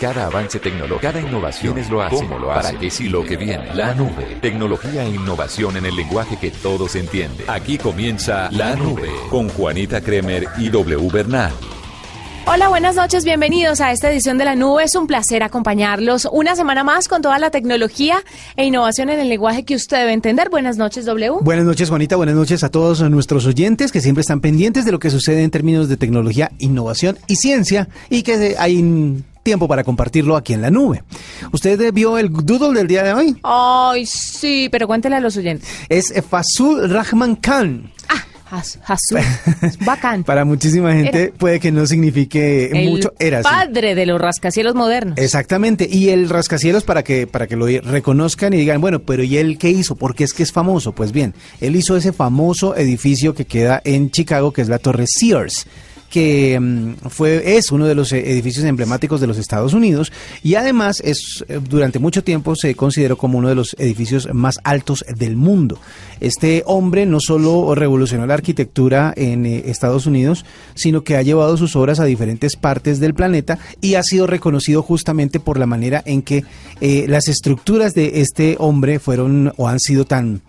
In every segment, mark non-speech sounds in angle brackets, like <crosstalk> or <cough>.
Cada avance tecnológico, cada innovación es lo hace. ¿Cómo lo hace? ¿Para qué sí lo que viene? La nube. Tecnología e innovación en el lenguaje que todos entienden. Aquí comienza La Nube con Juanita Kremer y W Bernal. Hola, buenas noches, bienvenidos a esta edición de la nube. Es un placer acompañarlos una semana más con toda la tecnología e innovación en el lenguaje que usted debe entender. Buenas noches, W. Buenas noches, Juanita. Buenas noches a todos nuestros oyentes que siempre están pendientes de lo que sucede en términos de tecnología, innovación y ciencia y que hay tiempo para compartirlo aquí en la nube. ¿Usted vio el doodle del día de hoy? Ay, sí, pero cuéntele a los oyentes. Es Fasul Rahman Khan. Ah. Hasu, <laughs> bacán. Para muchísima gente puede que no signifique mucho. Era padre de los rascacielos modernos. Exactamente. Y el rascacielos para que para que lo reconozcan y digan, bueno, pero ¿y él qué hizo? Porque es que es famoso. Pues bien, él hizo ese famoso edificio que queda en Chicago, que es la Torre Sears que mm, fue, es uno de los eh, edificios emblemáticos de los Estados Unidos y además es, eh, durante mucho tiempo se consideró como uno de los edificios más altos del mundo. Este hombre no solo revolucionó la arquitectura en eh, Estados Unidos, sino que ha llevado sus obras a diferentes partes del planeta y ha sido reconocido justamente por la manera en que las estructuras de este hombre fueron o han sido tan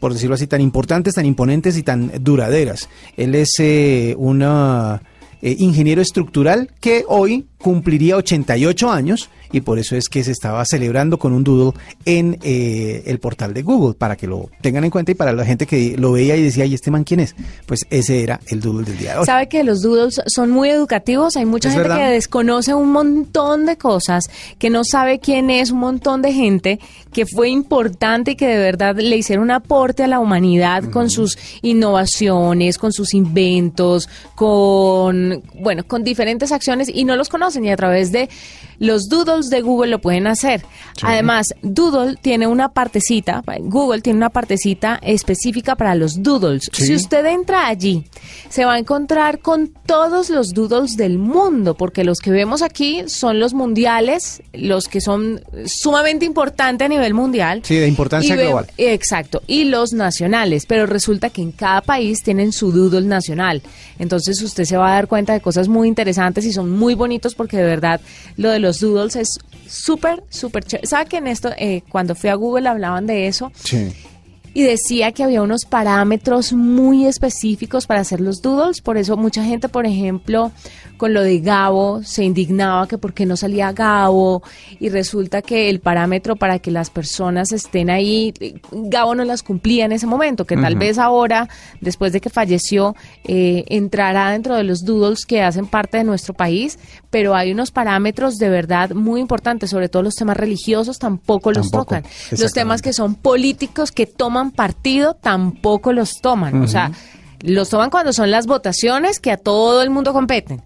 por decirlo así, tan importantes, tan imponentes y tan duraderas. Él es eh, una eh, ingeniero estructural que hoy cumpliría 88 años y por eso es que se estaba celebrando con un doodle en eh, el portal de Google, para que lo tengan en cuenta y para la gente que lo veía y decía, ¿y este man quién es? Pues ese era el doodle del día de hoy. ¿Sabe que los doodles son muy educativos? Hay mucha gente que desconoce un montón de cosas, que no sabe quién es, un montón de gente que fue importante y que de verdad le hicieron un aporte a la humanidad con sus innovaciones, con sus inventos, con, bueno, con diferentes acciones y no los conocen y a través de los doodles de Google lo pueden hacer. Además, Doodle tiene una partecita, Google tiene una partecita específica para los doodles. Si usted entra allí, se va a encontrar con todos los doodles del mundo, porque los que vemos aquí son los mundiales, los que son sumamente importantes a nivel mundial. Sí, de importancia global. Exacto, y los nacionales, pero resulta que en cada país tienen su doodle nacional. Entonces usted se va a dar cuenta de cosas muy interesantes y son muy bonitos porque de verdad lo de los doodles es súper, súper chévere. ¿Sabe que en esto, eh, cuando fui a Google hablaban de eso? Sí y decía que había unos parámetros muy específicos para hacer los doodles, por eso mucha gente, por ejemplo, con lo de Gabo se indignaba que por qué no salía Gabo y resulta que el parámetro para que las personas estén ahí, Gabo no las cumplía en ese momento, que tal vez ahora, después de que falleció, eh, entrará dentro de los doodles que hacen parte de nuestro país, pero hay unos parámetros de verdad muy importantes, sobre todo los temas religiosos tampoco los tocan, los temas que son políticos que toman partido tampoco los toman. O sea, los toman cuando son las votaciones que a todo el mundo competen.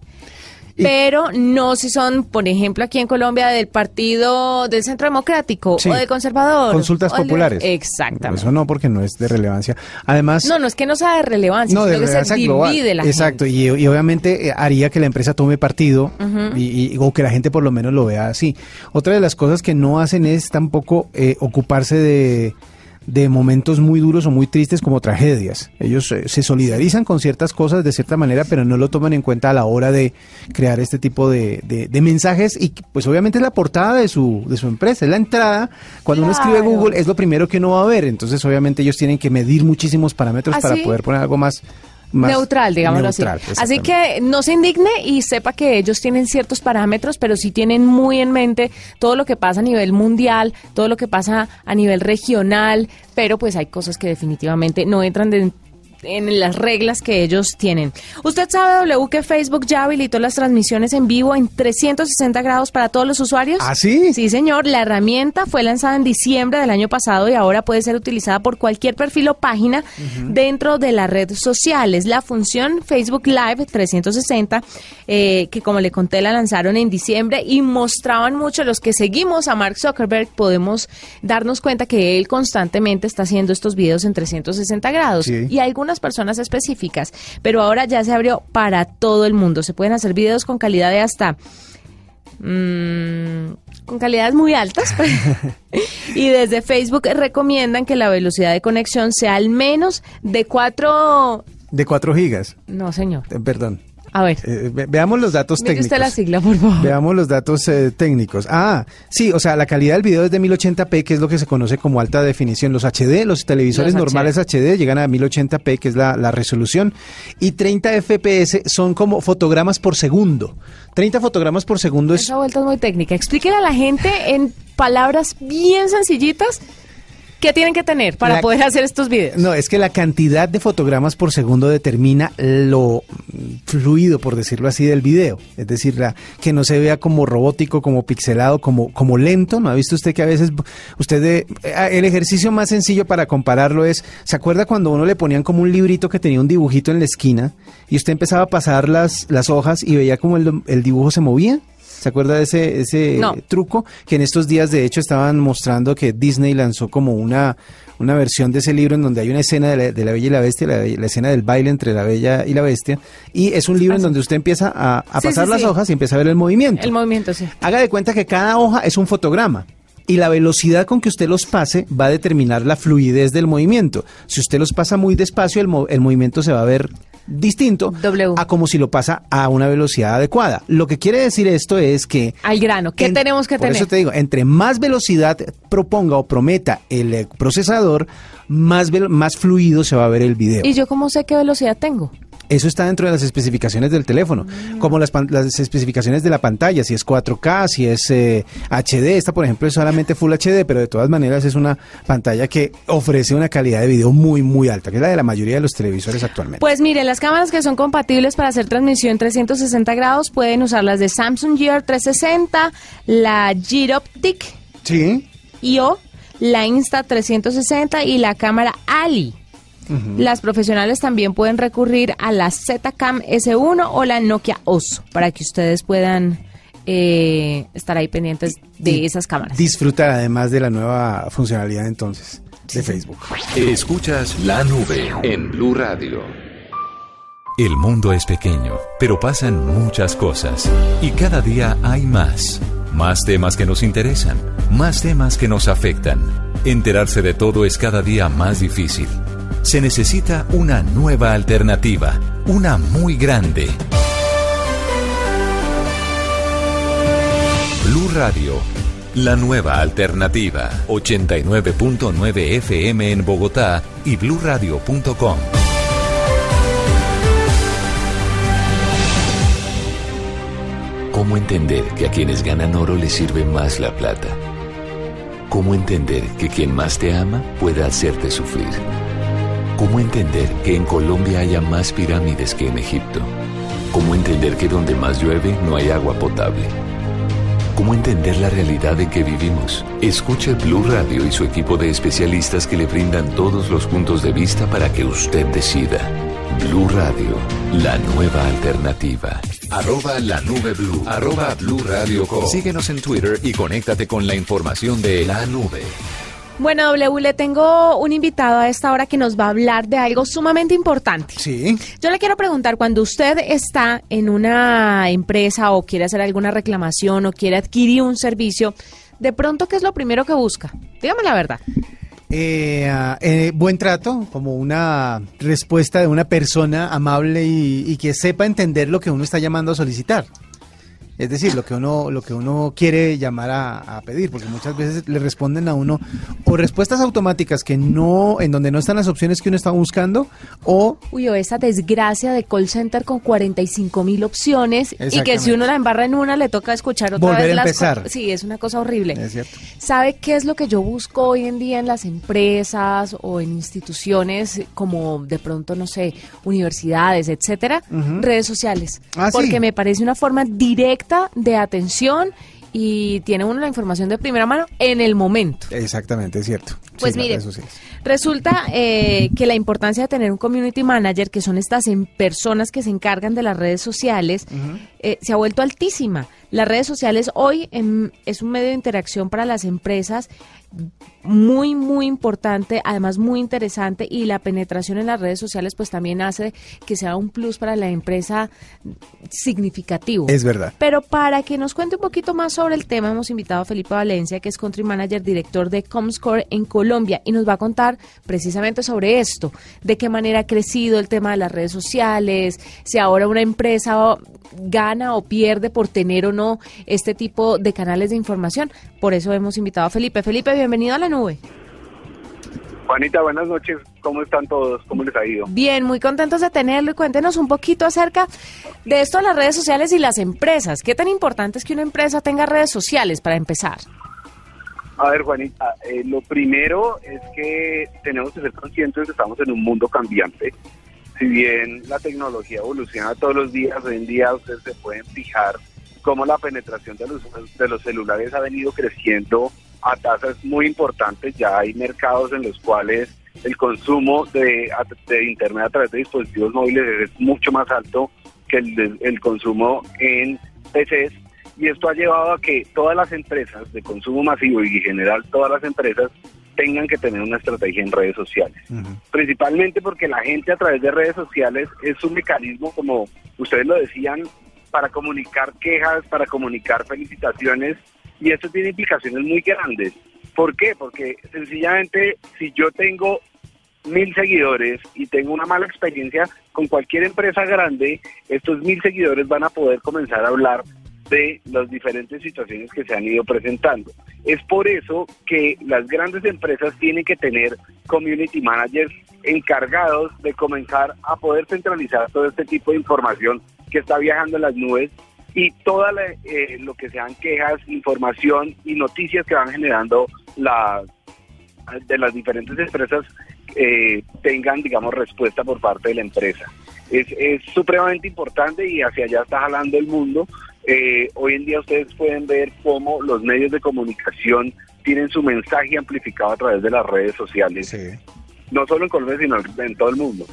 pero no si son, por ejemplo, aquí en Colombia del partido del Centro Democrático o de Conservador. Consultas populares. Exactamente. Eso no, porque no es de relevancia. Además. No, no es que no sea de relevancia, no, de que se divide la Exacto, y, obviamente eh, haría que la empresa tome partido y, o que la gente por lo menos lo vea así. Otra de las cosas que no hacen es tampoco eh, ocuparse de de momentos muy duros o muy tristes como tragedias. Ellos eh, se solidarizan con ciertas cosas de cierta manera, pero no lo toman en cuenta a la hora de crear este tipo de, de, mensajes y pues obviamente es la portada de su, de su empresa, es la entrada. Cuando uno escribe Google es lo primero que uno va a ver, entonces obviamente ellos tienen que medir muchísimos parámetros para poder poner algo más neutral, digámoslo así. Así que no se indigne y sepa que ellos tienen ciertos parámetros, pero sí tienen muy en mente todo lo que pasa a nivel mundial, todo lo que pasa a nivel regional, pero pues hay cosas que definitivamente no entran en las reglas que ellos tienen. Usted sabe, W, que Facebook ya habilitó las transmisiones en vivo en 360 grados para todos los usuarios. ¿Ah, sí? Sí, señor. La herramienta fue lanzada en diciembre del año pasado y ahora puede ser utilizada por cualquier perfil o página dentro de la red social. Es la función Facebook Live 360 eh, que, como le conté, la lanzaron en diciembre y mostraban mucho los que seguimos a Mark Zuckerberg. Podemos darnos cuenta que él constantemente está haciendo estos videos en 360 grados Sí. y algunas personas específicas, pero ahora ya se abrió para todo el mundo. Se pueden hacer videos con calidad de hasta mm, con calidades muy altas <laughs> <laughs> y desde Facebook recomiendan que la velocidad de conexión sea al menos de 4 De 4 gigas. no señor Eh, perdón. A ver Eh, ve- veamos los datos mire técnicos. usted la sigla por favor Veamos los datos eh, técnicos. Ah, sí, o sea, la calidad del video es de 1080p, que es lo que se conoce como alta definición. Los HD, los televisores Los normales HD. llegan a 1080p, que es la, la resolución. Y 30 FPS son como fotogramas por segundo. 30 fotogramas por segundo es... esa vuelta es muy técnica explíquele a la gente en palabras bien sencillitas qué tienen que tener para La- poder hacer estos videos No, es que la cantidad de fotogramas por segundo determina lo fluido, por decirlo así, del video. Es decir, la, que no se vea como robótico, como pixelado, como, como lento. ¿No ha visto usted que a veces usted... de- eh, el ejercicio más sencillo para compararlo es, ¿se acuerda cuando uno le ponían como un librito que tenía un dibujito en la esquina y usted empezaba a pasar las, las hojas y veía como el, el dibujo se movía? ¿Se acuerda de ese, ese No. truco? Que en estos días, de hecho, estaban mostrando que Disney lanzó como una, una versión de ese libro en donde hay una escena de la, de la Bella y la Bestia, la, la escena del baile entre la Bella y la Bestia. Y es un libro en donde usted empieza a, a Sí, pasar sí, las sí. hojas y empieza a ver el movimiento. el movimiento sí Haga de cuenta que cada hoja es un fotograma. Y la velocidad con que usted los pase va a determinar la fluidez del movimiento. Si usted los pasa muy despacio, el, mo- el movimiento se va a ver distinto W. a como si lo pasa a una velocidad adecuada. Lo que quiere decir esto es que al grano qué en- tenemos que por tener eso te digo, entre más velocidad proponga o prometa el eh, procesador, más, más fluido se va a ver el video. y yo cómo sé qué velocidad tengo Eso está dentro de las especificaciones del teléfono, como las, las especificaciones de la pantalla, si es 4K, si es eh, HD. Esta, por ejemplo, es solamente Full HD, pero de todas maneras es una pantalla que ofrece una calidad de video muy, muy alta, que es la de la mayoría de los televisores actualmente. Pues mire, las cámaras que son compatibles para hacer transmisión 360 grados pueden usar las de Samsung Gear 360, la Gyroptic sí. IO, la Insta 360 y la cámara Ali. Las profesionales también pueden recurrir a la Zcam S1 o la Nokia Oso para que ustedes puedan eh, estar ahí pendientes de Y esas cámaras. Disfrutar además de la nueva funcionalidad entonces de Facebook. Escuchas la nube en Blue Radio. El mundo es pequeño, pero pasan muchas cosas. Y cada día hay más. Más temas que nos interesan, más temas que nos afectan. Enterarse de todo es cada día más difícil. Se necesita una nueva alternativa, una muy grande. Blue Radio, la nueva alternativa. 89.9 FM en Bogotá y bluradio.com. ¿Cómo entender que a quienes ganan oro les sirve más la plata? ¿Cómo entender que quien más te ama puede hacerte sufrir? ¿Cómo entender que en Colombia haya más pirámides que en Egipto? ¿Cómo entender que donde más llueve no hay agua potable? ¿Cómo entender la realidad en que vivimos? Escuche Blue Radio y su equipo de especialistas que le brindan todos los puntos de vista para que usted decida. Blue Radio, la nueva alternativa. Arroba la nube blue. Arroba blue radio com. Síguenos en Twitter y conéctate con la información de la nube. Bueno, W, le tengo un invitado a esta hora que nos va a hablar de algo sumamente importante. Sí. Yo le quiero preguntar, cuando usted está en una empresa o quiere hacer alguna reclamación o quiere adquirir un servicio, de pronto, ¿qué es lo primero que busca? Dígame la verdad. Eh, ah, eh, buen trato, como una respuesta de una persona amable y, y que sepa entender lo que uno está llamando a solicitar. Es decir, lo que uno, lo que uno quiere llamar a, a, pedir, porque muchas veces le responden a uno o respuestas automáticas que no, en donde no están las opciones que uno está buscando, o uy, o esa desgracia de call center con 45 mil opciones y que si uno la embarra en una le toca escuchar otra Volver vez a empezar. las Sí, es una cosa horrible. Es cierto. ¿Sabe qué es lo que yo busco hoy en día en las empresas o en instituciones como de pronto, no sé, universidades, etcétera? Redes sociales. Ah, sí. porque me parece una forma directa de atención y tiene uno la información de primera mano en el momento. Exactamente, es cierto. Pues Sí, mire. Resulta eh, que la importancia de tener un community manager, que son estas em- personas que se encargan de las redes sociales, eh, se ha vuelto altísima. Las redes sociales hoy em, es un medio de interacción para las empresas muy, muy importante, además muy interesante y la penetración en las redes sociales pues también hace que sea un plus para la empresa significativo. Es verdad. Pero para que nos cuente un poquito más sobre el tema, hemos invitado a Felipe Valencia, que es Country Manager, director de Comscore en Colombia, y nos va a contar precisamente sobre esto, de qué manera ha crecido el tema de las redes sociales, si ahora una empresa gana o pierde por tener o no este tipo de canales de información. Por eso hemos invitado a Felipe. Felipe, bienvenido a la nube. Juanita, buenas noches. ¿Cómo están todos? ¿Cómo les ha ido? Bien, muy contentos de tenerlo y cuéntenos un poquito acerca de esto de las redes sociales y las empresas. ¿Qué tan importante es que una empresa tenga redes sociales para empezar? A ver, Juanita, eh, lo primero es que tenemos que ser conscientes de que estamos en un mundo cambiante. Si bien la tecnología evoluciona todos los días, hoy en día ustedes se pueden fijar cómo la penetración de los, de los celulares ha venido creciendo a tasas muy importantes. Ya hay mercados en los cuales el consumo de, de Internet a través de dispositivos móviles es mucho más alto que el, el consumo en PCs. Y esto ha llevado a que todas las empresas de consumo masivo y en general todas las empresas tengan que tener una estrategia en redes sociales. Principalmente porque la gente a través de redes sociales es un mecanismo, como ustedes lo decían, para comunicar quejas, para comunicar felicitaciones, y esto tiene implicaciones muy grandes. ¿Por qué? Porque sencillamente si yo tengo mil seguidores y tengo una mala experiencia con cualquier empresa grande, estos mil seguidores van a poder comenzar a hablar de las diferentes situaciones que se han ido presentando. Es por eso que las grandes empresas tienen que tener community managers encargados de comenzar a poder centralizar todo este tipo de información que está viajando en las nubes y toda la, eh, lo que sean quejas, información y noticias que van generando la, de las diferentes empresas eh, tengan, digamos, respuesta por parte de la empresa. Es, es supremamente importante y hacia allá está jalando el mundo. Eh, hoy en día ustedes pueden ver cómo los medios de comunicación tienen su mensaje amplificado a través de las redes sociales, Sí. no solo en Colombia, sino en todo el mundo.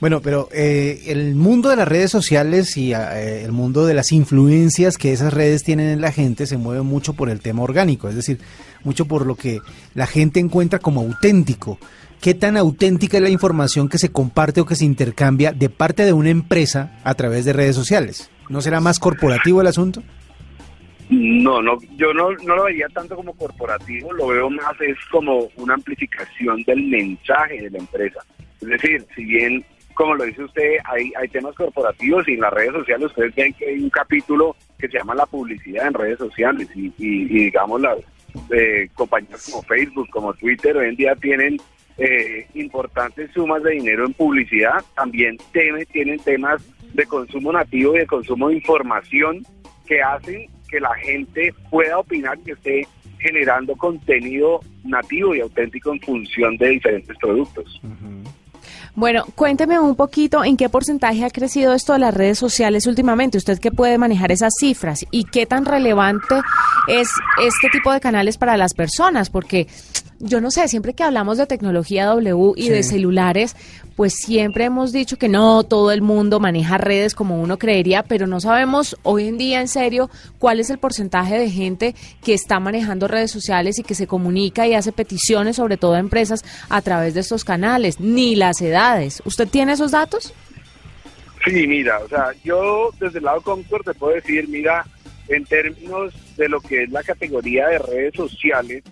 Bueno, pero eh, el mundo de las redes sociales y eh, el mundo de las influencias que esas redes tienen en la gente se mueve mucho por el tema orgánico, es decir, mucho por lo que la gente encuentra como auténtico. ¿Qué tan auténtica es la información que se comparte o que se intercambia de parte de una empresa a través de redes sociales? ¿No será más corporativo el asunto? No, no, yo no, no lo vería tanto como corporativo, lo veo más es como una amplificación del mensaje de la empresa. Es decir, si bien, como lo dice usted, hay, hay temas corporativos y en las redes sociales ustedes ven que hay un capítulo que se llama la publicidad en redes sociales y, y- y, digamos las eh, compañías como Facebook, como Twitter, hoy en día tienen eh, importantes sumas de dinero en publicidad, también teme- tienen temas de consumo nativo y de consumo de información que hacen que la gente pueda opinar que esté generando contenido nativo y auténtico en función de diferentes productos. Bueno, cuénteme un poquito en qué porcentaje ha crecido esto de las redes sociales últimamente. Usted que puede manejar esas cifras y qué tan relevante es este tipo de canales para las personas, porque yo no sé, siempre que hablamos de tecnología W y Sí. de celulares, pues siempre hemos dicho que no todo el mundo maneja redes como uno creería, pero no sabemos hoy en día en serio cuál es el porcentaje de gente que está manejando redes sociales y que se comunica y hace peticiones, sobre todo a empresas, a través de estos canales, ni las edades. ¿Usted tiene esos datos? Sí, mira, o sea, yo desde el lado Concord te puedo decir, mira, en términos de lo que es la categoría de redes sociales,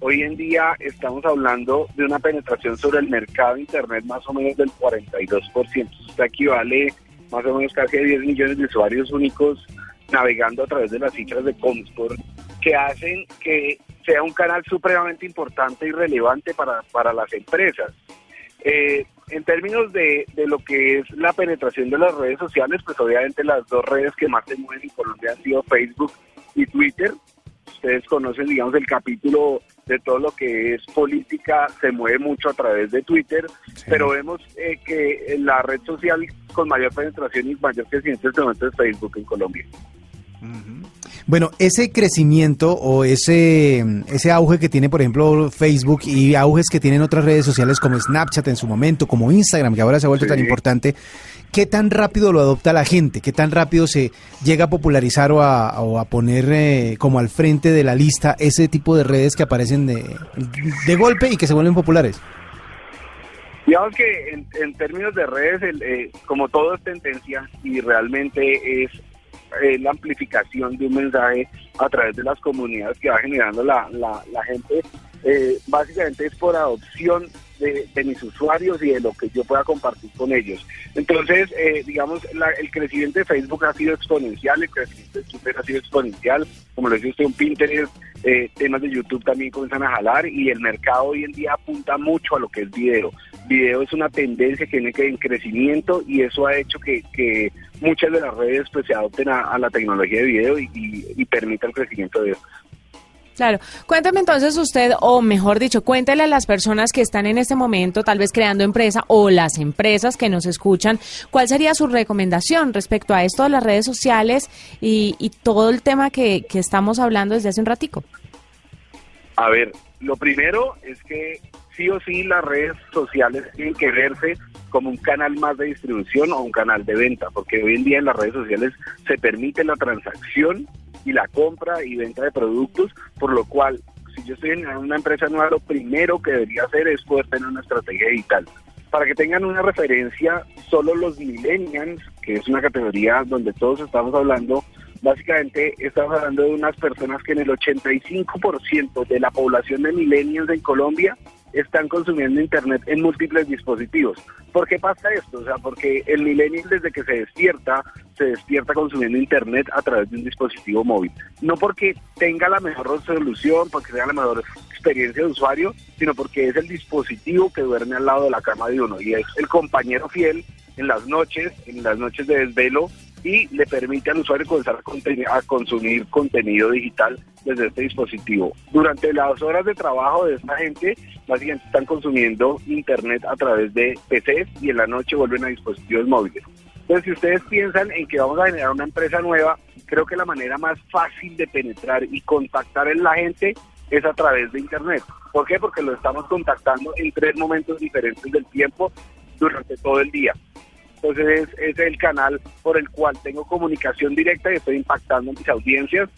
hoy en día estamos hablando de una penetración sobre el mercado de Internet más o menos del 42%. Esto equivale más o menos casi a 10 millones de usuarios únicos navegando a través de las cifras de Comscore que hacen que sea un canal supremamente importante y relevante para, para las empresas. Eh, en términos de, de, lo que es la penetración de las redes sociales, pues obviamente las dos redes que más se mueven en Colombia han sido Facebook y Twitter. Ustedes conocen, digamos, el capítulo de todo lo que es política, se mueve mucho a través de Twitter, pero vemos eh, que la red social con mayor penetración y mayor crecimiento en este momento es Facebook en Colombia. Bueno, ese crecimiento o ese, ese auge que tiene, por ejemplo, Facebook y auges que tienen otras redes sociales como Snapchat en su momento, como Instagram, que ahora se ha vuelto tan importante, ¿qué tan rápido lo adopta la gente? ¿Qué tan rápido se llega a popularizar o a, poner eh, como al frente de la lista ese tipo de redes que aparecen de, de golpe y que se vuelven populares? Digamos que en, términos de redes, eh, como todo es tendencia y realmente es eh, la amplificación de un mensaje a través de las comunidades que va generando la, la, gente, eh, básicamente es por adopción de, mis usuarios y de lo que yo pueda compartir con ellos. Entonces, eh, digamos, el crecimiento de Facebook ha sido exponencial, el crecimiento de Twitter ha sido exponencial, como lo dice usted, un Pinterest, temas de YouTube también comienzan a jalar y el mercado hoy en día apunta mucho a lo que es video. Video es una tendencia que viene en crecimiento y eso ha hecho que, que muchas de las redes pues se adopten a, la tecnología de video y, y, permita el crecimiento de eso. Claro. Cuéntame entonces usted, o mejor dicho, cuéntele a las personas que están en este momento tal vez creando empresa o las empresas que nos escuchan, ¿cuál sería su recomendación respecto a esto de las redes sociales y, y todo el tema que, que estamos hablando desde hace un ratico? A ver, lo primero es que sí o sí las redes sociales tienen que verse como un canal más de distribución o un canal de venta, porque hoy en día en las redes sociales se permite la transacción y la compra y venta de productos, por lo cual si yo estoy en una empresa nueva, lo primero que debería hacer es poder tener una estrategia digital. Para que tengan una referencia, solo los millennials, que es una categoría donde todos estamos hablando, básicamente estamos hablando de unas personas que en el 85% de la población de millennials en Colombia están consumiendo Internet en múltiples dispositivos. ¿Por qué pasa esto? O sea, porque el millennial desde que se despierta, se despierta consumiendo Internet a través de un dispositivo móvil. No porque tenga la mejor resolución, porque tenga la mejor experiencia de usuario, sino porque es el dispositivo que duerme al lado de la cama de uno y es el compañero fiel en las noches, en las noches de desvelo y le permite al usuario comenzar a, consumir contenido digital desde este dispositivo. Durante las horas de trabajo de esta gente, básicamente están consumiendo internet a través de PCs y en la noche vuelven a dispositivos móviles. Entonces, si ustedes piensan en que vamos a generar una empresa nueva, creo que la manera más fácil de penetrar y contactar en la gente es a través de internet. ¿Por qué? Porque lo estamos contactando en tres momentos diferentes del tiempo durante todo el día. Entonces es, el canal por el cual tengo comunicación directa y estoy impactando en mis audiencias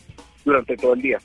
durante todo el día.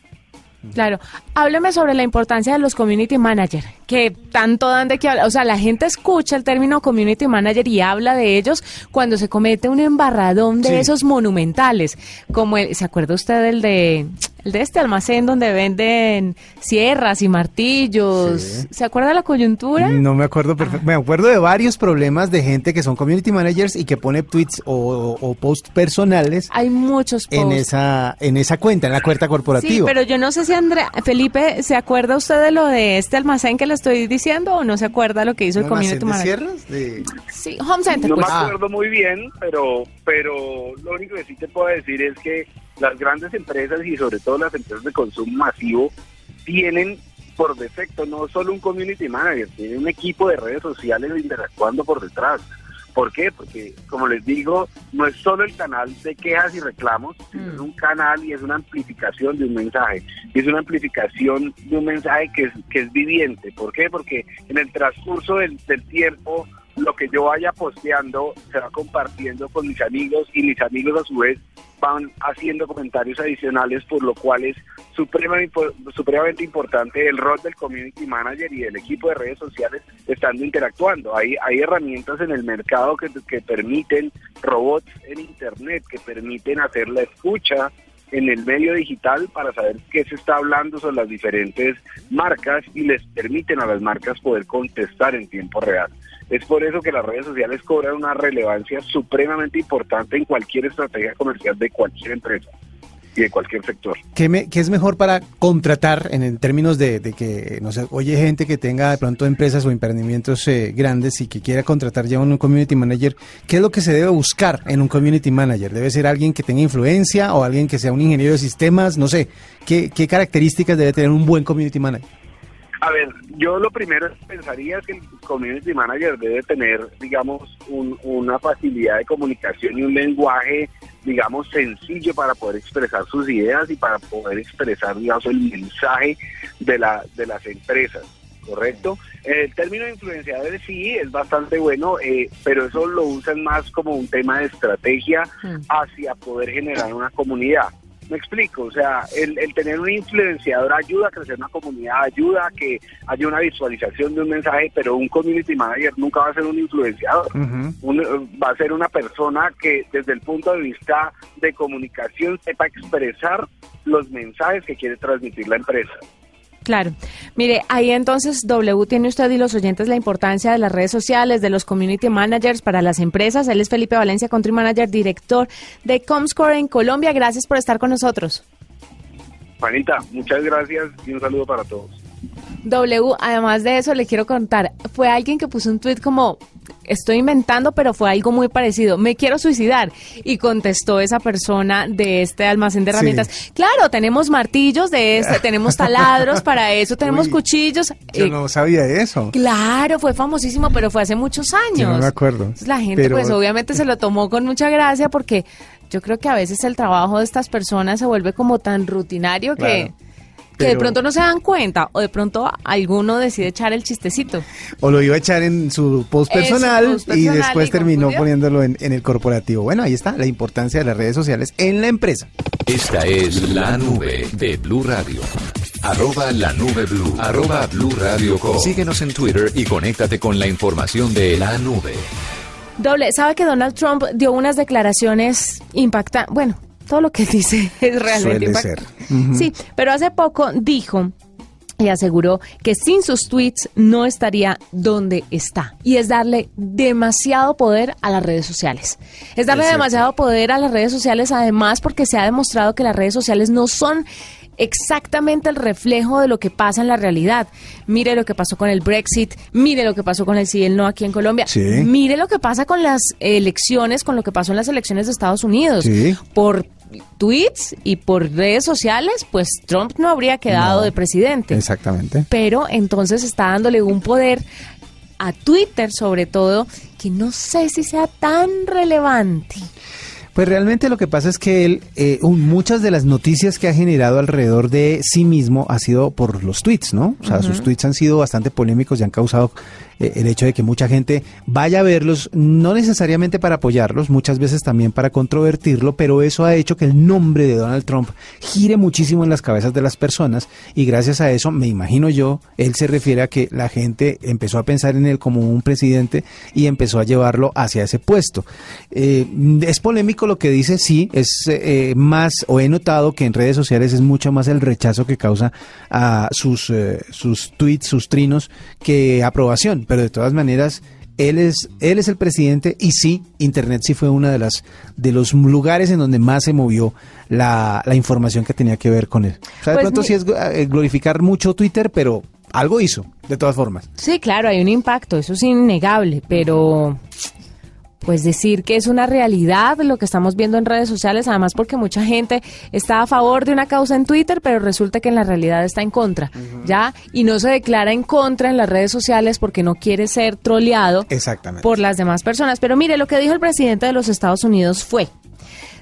Claro, hábleme sobre la importancia de los community manager, que tanto dan de que hablar, o sea, la gente escucha el término community manager y habla de ellos cuando se comete un embarradón de esos monumentales, como el, ¿se acuerda usted del de de este almacén donde venden sierras y martillos. ¿Se acuerda de la coyuntura? No me acuerdo perfecto. Me acuerdo de varios problemas de gente que son community managers y que pone tweets o, o posts personales. Hay muchos posts. En esa, en esa cuenta, en la cuenta corporativa. Sí, pero yo no sé si Andrea, Felipe, ¿se acuerda usted de lo de este almacén que le estoy diciendo o no se acuerda lo que hizo el community manager? De sierras? Sí, Home Center. No me pues. acuerdo muy bien, pero, pero lo único que sí te puedo decir es que las grandes empresas y sobre todo las empresas de consumo masivo tienen por defecto no solo un community manager, tienen un equipo de redes sociales interactuando por detrás. ¿Por qué? Porque, como les digo, no es solo el canal de quejas y reclamos, sino es mm. un canal y es una amplificación de un mensaje. Y es una amplificación de un mensaje que es, que es viviente. ¿Por qué? Porque en el transcurso del, del tiempo, lo que yo vaya posteando se va compartiendo con mis amigos y mis amigos a su vez van haciendo comentarios adicionales, por lo cual es supremamente, importante el rol del community manager y del equipo de redes sociales estando interactuando. Hay, hay herramientas en el mercado que, que permiten robots en Internet, que permiten hacer la escucha en el medio digital para saber qué se está hablando sobre las diferentes marcas y les permiten a las marcas poder contestar en tiempo real. Es por eso que las redes sociales cobran una relevancia supremamente importante en cualquier estrategia comercial de cualquier empresa. y de cualquier sector. ¿Qué, me- qué es mejor para contratar en, términos de, de que, no sé, oye gente que tenga de pronto empresas o emprendimientos eh, grandes y que quiera contratar ya un community manager? ¿Qué es lo que se debe buscar en un community manager? ¿Debe ser alguien que tenga influencia o alguien que sea un ingeniero de sistemas? No sé, ¿qué, qué características debe tener un buen community manager? A ver, yo lo primero que pensaría es que el community manager debe tener, digamos, un- una facilidad de comunicación y un lenguaje, digamos, sencillo para poder expresar sus ideas y para poder expresar, digamos, el mensaje de, la, de las empresas, ¿correcto? El término de influenciadores sí es bastante bueno, eh, pero eso lo usan más como un tema de estrategia Mm. hacia poder generar una comunidad. Me explico, o sea, el, el tener un influenciador ayuda a crecer una comunidad, ayuda a que haya una visualización de un mensaje, pero un community manager nunca va a ser un influenciador. Un- va a ser una persona que desde el punto de vista de comunicación sepa expresar los mensajes que quiere transmitir la empresa. Claro. Mire, ahí entonces W tiene usted y los oyentes la importancia de las redes sociales, de los community managers para las empresas. Él es Felipe Valencia, Country Manager, director de Comscore en Colombia. Gracias por estar con nosotros. Juanita, muchas gracias y un saludo para todos. W, además de eso, le quiero contar, fue alguien que puso un tweet como, estoy inventando, pero fue algo muy parecido, me quiero suicidar. Y contestó esa persona de este almacén de Sí. herramientas, claro, tenemos martillos de <laughs> este, tenemos taladros para eso, tenemos Uy, cuchillos. Yo Eh, no sabía eso. Claro, fue famosísimo, pero fue hace muchos años. Yo no me acuerdo. Entonces, la gente, Pero- pues obviamente se lo tomó con mucha gracia porque yo creo que a veces el trabajo de estas personas se vuelve como tan rutinario que, Que de pronto no se dan cuenta o de pronto alguno decide echar el chistecito. O lo iba a echar en su post su personal y después y terminó confundió. poniéndolo en, en el corporativo. Bueno, ahí está la importancia de las redes sociales en la empresa. Esta es la nube de Blue Radio. Arroba la nube blue. Arroba blue radio com. Síguenos en Twitter y conéctate con la información de la nube. Doble, ¿sabe que Donald Trump dio unas declaraciones impactantes? Bueno, todo lo que <laughs> dice es realmente Suele impactante. ser. Sí, pero hace poco dijo y aseguró que sin sus tweets no estaría donde está. Y es darle demasiado poder a las redes sociales. Es darle demasiado poder a las redes sociales, además porque se ha demostrado que las redes sociales no son exactamente el reflejo de lo que pasa en la realidad. Mire lo que pasó con el Brexit, mire lo que pasó con el sí y el no aquí en Colombia, Sí. mire lo que pasa con las elecciones, con lo que pasó en las elecciones de Estados Unidos. Sí. Por tweets y por redes sociales, pues Trump no habría quedado No. de presidente. Exactamente. Pero entonces está dándole un poder a Twitter, sobre todo, que no sé si sea tan relevante. Pues realmente lo que pasa es que él, eh, un- muchas de las noticias que ha generado alrededor de sí mismo ha sido por los tweets, ¿no? O sea, sus tweets han sido bastante polémicos y han causado el hecho de que mucha gente vaya a verlos, no necesariamente para apoyarlos, muchas veces también para controvertirlo, pero eso ha hecho que el nombre de Donald Trump gire muchísimo en las cabezas de las personas y gracias a eso, me imagino yo, él se refiere a que la gente empezó a pensar en él como un presidente y empezó a llevarlo hacia ese puesto. Eh, es polémico lo que dice, sí, es eh, más, o he notado que en redes sociales es mucho más el rechazo que causa a sus, eh, sus tweets, sus trinos, que aprobación, pero de todas maneras... Él es, él es el presidente y sí, Internet sí fue uno de, las, de los lugares en donde más se movió la, la información que tenía que ver con él. O sea, de Pues pronto mi- sí es eh, glorificar mucho Twitter, pero algo hizo, de todas formas. Sí, claro, hay un impacto, eso es innegable, pero pues decir que es una realidad lo que estamos viendo en redes sociales, además porque mucha gente está a favor de una causa en Twitter, pero resulta que en la realidad está en contra, ¿ya? Y no se declara en contra en las redes sociales porque no quiere ser troleado Exactamente. por las demás personas. Pero mire, lo que dijo el presidente de los Estados Unidos fue,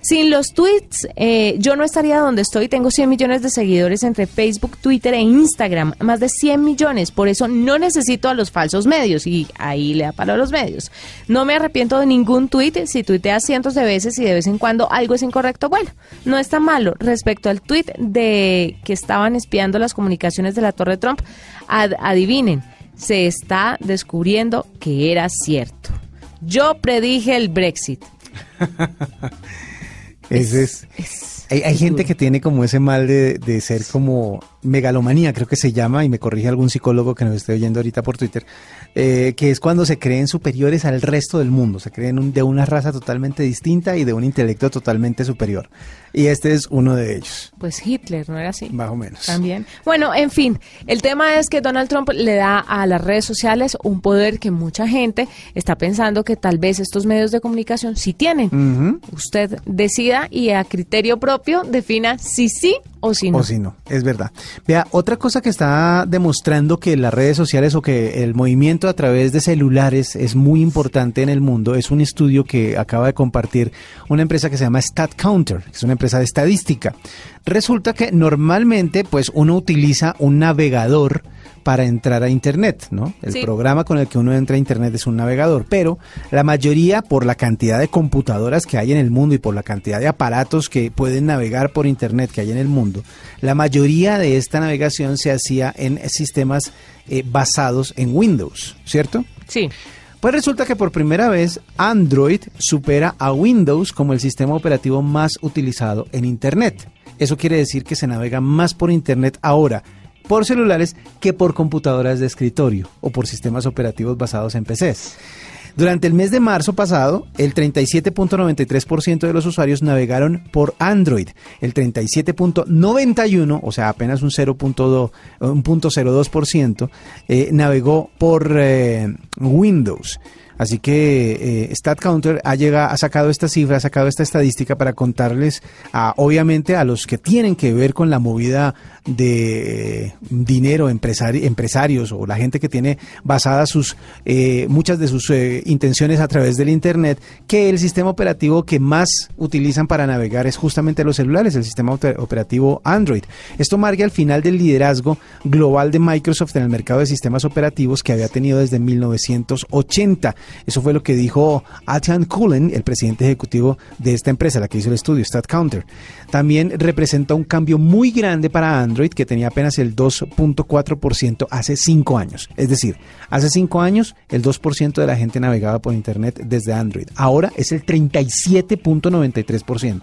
sin los tweets, eh, yo no estaría donde estoy. Tengo 100 millones de seguidores entre Facebook, Twitter e Instagram. Más de 100 millones. Por eso no necesito a los falsos medios. Y ahí le apalo a los medios. No me arrepiento de ningún tweet. Si tuiteas cientos de veces y de vez en cuando algo es incorrecto, bueno, no está malo. Respecto al tweet de que estaban espiando las comunicaciones de la Torre Trump, ad- adivinen, se está descubriendo que era cierto. Yo predije el Brexit. <laughs> Es, Es- hay, hay gente que tiene como ese mal de, de ser como megalomanía, creo que se llama, y me corrige algún psicólogo que nos esté oyendo ahorita por Twitter, eh, que es cuando se creen superiores al resto del mundo, se creen un- de una raza totalmente distinta y de un intelecto totalmente superior. Y este es uno de ellos, Pues Hitler, ¿no era así? más o menos. También. Bueno, en fin, el tema es que Donald Trump le da a las redes sociales un poder que mucha gente está pensando que tal vez estos medios de comunicación sí tienen. Usted decida y a criterio propio defina si sí o si no. O si no, es verdad. Vea, otra cosa que está demostrando que las redes sociales o que el movimiento a través de celulares es muy importante en el mundo es un estudio que acaba de compartir una empresa que se llama StatCounter, que es una empresa de estadística. Resulta que normalmente pues uno utiliza un navegador para entrar a internet, ¿no? El Sí. programa con el que uno entra a internet es un navegador, pero la mayoría por la cantidad de computadoras que hay en el mundo y por la cantidad de aparatos que pueden navegar por internet que hay en el mundo, la mayoría de esta navegación se hacía en sistemas eh, basados en Windows, ¿cierto? Sí. Pues resulta que por primera vez Android supera a Windows como el sistema operativo más utilizado en Internet. Eso quiere decir que se navega más por Internet ahora por celulares que por computadoras de escritorio o por sistemas operativos basados en PCs. Durante el mes de marzo pasado, el 37.93% de los usuarios navegaron por Android, el 37.91, o sea, apenas un 0.2, un punto 0.02%, eh, navegó por eh, Windows. Así que eh, StatCounter ha, llegado, ha sacado esta cifra, ha sacado esta estadística para contarles, a, obviamente, a los que tienen que ver con la movida de eh, dinero, empresari empresarios o la gente que tiene basadas sus eh, muchas de sus eh, intenciones a través del Internet, que el sistema operativo que más utilizan para navegar es justamente los celulares, el sistema oper- operativo Android. Esto marca el final del liderazgo global de Microsoft en el mercado de sistemas operativos que había tenido desde 1980. Eso fue lo que dijo Atian Cullen, el presidente ejecutivo de esta empresa, la que hizo el estudio, StatCounter. También representa un cambio muy grande para Android, que tenía apenas el 2.4% hace cinco años. Es decir, hace cinco años el 2% de la gente navegaba por Internet desde Android. Ahora es el 37.93%.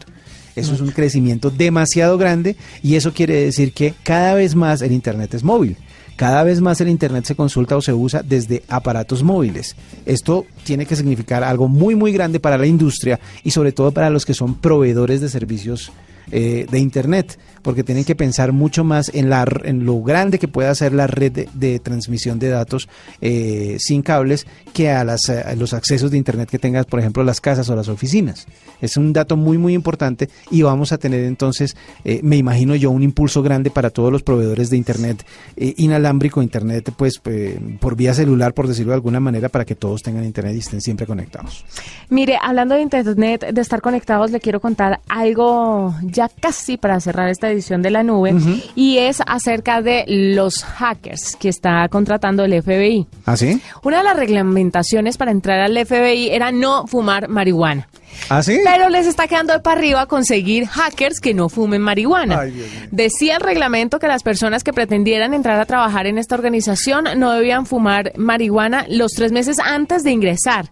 Eso es un crecimiento demasiado grande y eso quiere decir que cada vez más el Internet es móvil. Cada vez más el Internet se consulta o se usa desde aparatos móviles. Esto tiene que significar algo muy, muy grande para la industria y sobre todo para los que son proveedores de servicios eh, de Internet, porque tienen que pensar mucho más en, la, lo grande que pueda ser la red de, transmisión de datos eh, sin cables que a, las, los accesos de Internet que tengas, por ejemplo, las casas o las oficinas. Es un dato muy, muy importante y vamos a tener entonces, eh, me imagino yo, un impulso grande para todos los proveedores de Internet eh, inalámbrico, Internet pues eh, por vía celular, por decirlo de alguna manera, para que todos tengan Internet y estén siempre conectados. Mire, hablando de Internet, de estar conectados, le quiero contar algo ya casi para cerrar esta edición de la nube y es acerca de los hackers que está contratando el FBI. ¿Ah, sí? Una de las reglamentaciones para entrar al FBI era no fumar marihuana. ¿Ah, sí? Pero les está quedando de para arriba conseguir hackers que no fumen marihuana. Ay, Dios mío. Decía el reglamento que las personas que pretendieran entrar a trabajar en esta organización no debían fumar marihuana los tres meses antes de ingresar.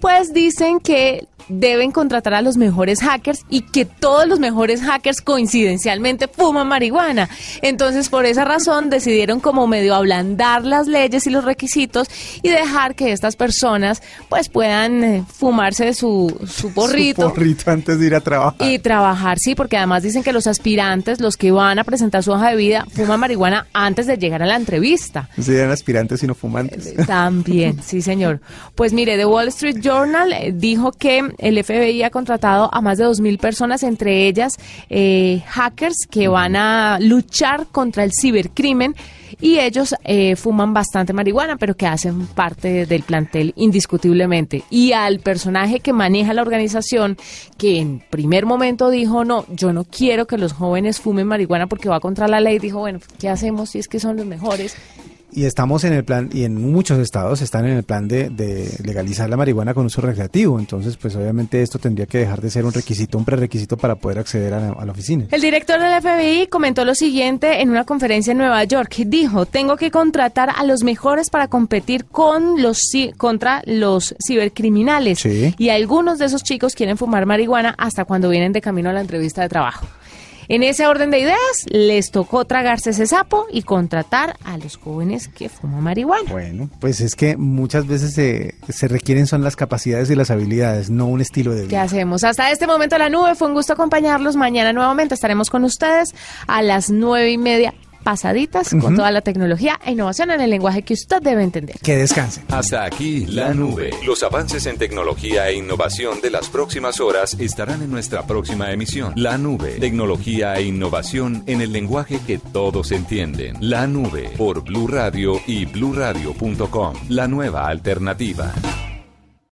Pues dicen que deben contratar a los mejores hackers y que todos los mejores hackers coincidencialmente fuman marihuana. Entonces, por esa razón, decidieron como medio ablandar las leyes y los requisitos y dejar que estas personas pues puedan eh, fumarse su, su porrito. Su porrito antes de ir a trabajar. Y trabajar, sí, porque además dicen que los aspirantes, los que van a presentar su hoja de vida, fuman marihuana antes de llegar a la entrevista. Serían aspirantes y no fumantes. También, sí, señor. Pues mire, The Wall Street Journal dijo que el FBI ha contratado a más de 2.000 personas, entre ellas eh, hackers que van a luchar contra el cibercrimen y ellos eh, fuman bastante marihuana, pero que hacen parte del plantel indiscutiblemente. Y al personaje que maneja la organización, que en primer momento dijo, no, yo no quiero que los jóvenes fumen marihuana porque va contra la ley, dijo, bueno, ¿qué hacemos si es que son los mejores? Y estamos en el plan, y en muchos estados están en el plan de, de, legalizar la marihuana con uso recreativo. Entonces, pues obviamente esto tendría que dejar de ser un requisito, un prerequisito para poder acceder a la, a la oficina. El director del FBI comentó lo siguiente en una conferencia en Nueva York. Dijo, tengo que contratar a los mejores para competir con los, contra los cibercriminales. Sí. Y algunos de esos chicos quieren fumar marihuana hasta cuando vienen de camino a la entrevista de trabajo. En ese orden de ideas, les tocó tragarse ese sapo y contratar a los jóvenes que fuman marihuana. Bueno, pues es que muchas veces se, se requieren son las capacidades y las habilidades, no un estilo de ¿Qué vida. hacemos? Hasta este momento la nube, fue un gusto acompañarlos. Mañana nuevamente estaremos con ustedes a las nueve y media pasaditas con toda la tecnología e innovación en el lenguaje que usted debe entender. Que descansen. Hasta aquí la nube. Los avances en tecnología e innovación de las próximas horas estarán en nuestra próxima emisión. La nube. Tecnología e innovación en el lenguaje que todos entienden. La nube por Blue Radio y bluradio.com. La nueva alternativa.